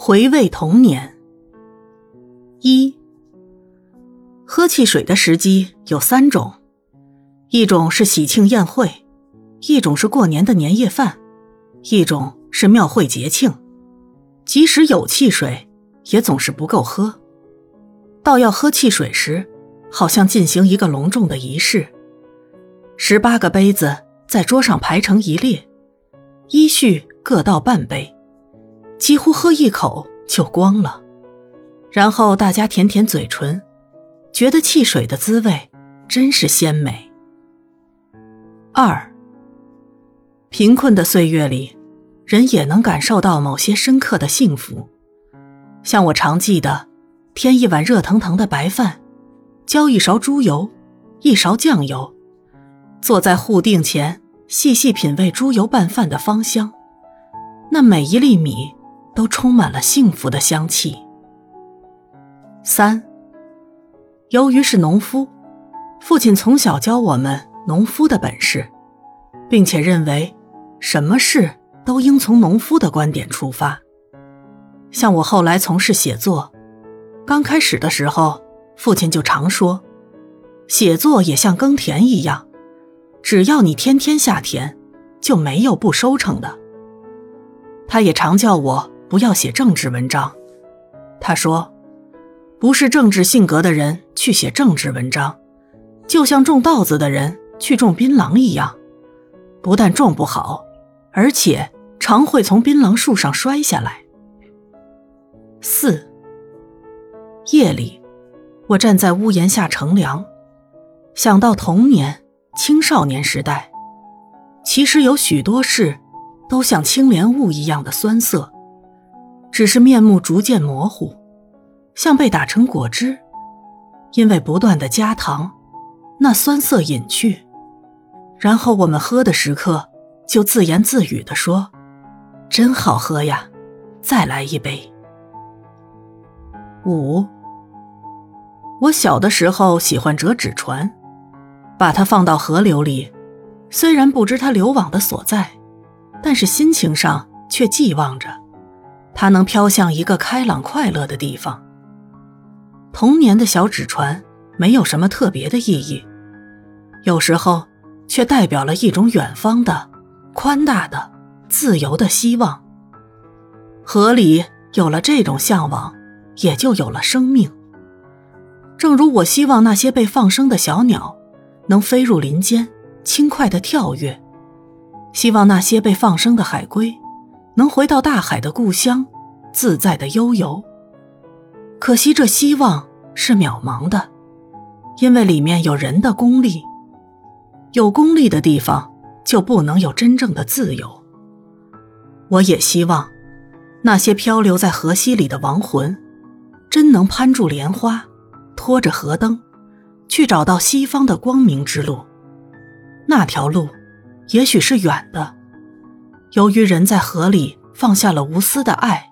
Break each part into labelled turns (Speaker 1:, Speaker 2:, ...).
Speaker 1: 回味童年。一，喝汽水的时机有三种，一种是喜庆宴会，一种是过年的年夜饭，一种是庙会节庆。即使有汽水，也总是不够喝。到要喝汽水时，好像进行一个隆重的仪式，十八个杯子在桌上排成一列，依序各倒半杯。几乎喝一口就光了，然后大家舔舔嘴唇，觉得汽水的滋味真是鲜美。二，贫困的岁月里，人也能感受到某些深刻的幸福，像我常记得，添一碗热腾腾的白饭，浇一勺猪油，一勺酱油，坐在户定前细细品味猪油拌饭的芳香，那每一粒米。都充满了幸福的香气。三，由于是农夫，父亲从小教我们农夫的本事，并且认为什么事都应从农夫的观点出发。像我后来从事写作，刚开始的时候，父亲就常说，写作也像耕田一样，只要你天天下田，就没有不收成的。他也常叫我。不要写政治文章，他说：“不是政治性格的人去写政治文章，就像种稻子的人去种槟榔一样，不但种不好，而且常会从槟榔树上摔下来。”四夜里，我站在屋檐下乘凉，想到童年、青少年时代，其实有许多事都像青莲雾一样的酸涩。只是面目逐渐模糊，像被打成果汁，因为不断的加糖，那酸涩隐去，然后我们喝的时刻就自言自语地说：“真好喝呀，再来一杯。”五，我小的时候喜欢折纸船，把它放到河流里，虽然不知它流往的所在，但是心情上却寄望着。它能飘向一个开朗快乐的地方。童年的小纸船没有什么特别的意义，有时候却代表了一种远方的、宽大的、自由的希望。河里有了这种向往，也就有了生命。正如我希望那些被放生的小鸟能飞入林间，轻快地跳跃；希望那些被放生的海龟。能回到大海的故乡，自在的悠游。可惜这希望是渺茫的，因为里面有人的功利。有功利的地方，就不能有真正的自由。我也希望，那些漂流在河溪里的亡魂，真能攀住莲花，拖着河灯，去找到西方的光明之路。那条路，也许是远的。由于人在河里放下了无私的爱，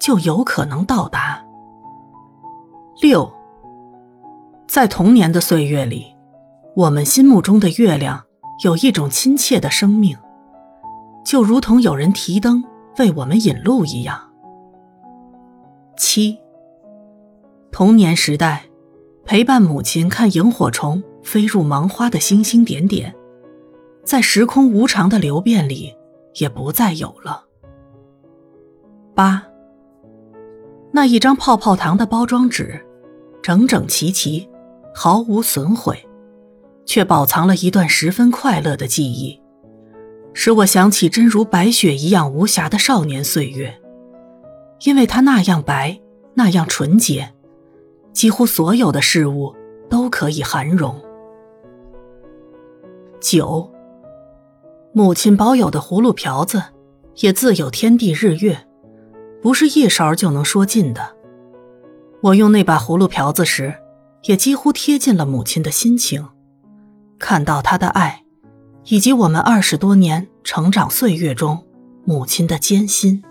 Speaker 1: 就有可能到达。六，在童年的岁月里，我们心目中的月亮有一种亲切的生命，就如同有人提灯为我们引路一样。七，童年时代，陪伴母亲看萤火虫飞入芒花的星星点点，在时空无常的流变里。也不再有了。八，那一张泡泡糖的包装纸，整整齐齐，毫无损毁，却保藏了一段十分快乐的记忆，使我想起真如白雪一样无瑕的少年岁月，因为它那样白，那样纯洁，几乎所有的事物都可以含容。九。母亲保有的葫芦瓢子，也自有天地日月，不是一勺就能说尽的。我用那把葫芦瓢子时，也几乎贴近了母亲的心情，看到她的爱，以及我们二十多年成长岁月中母亲的艰辛。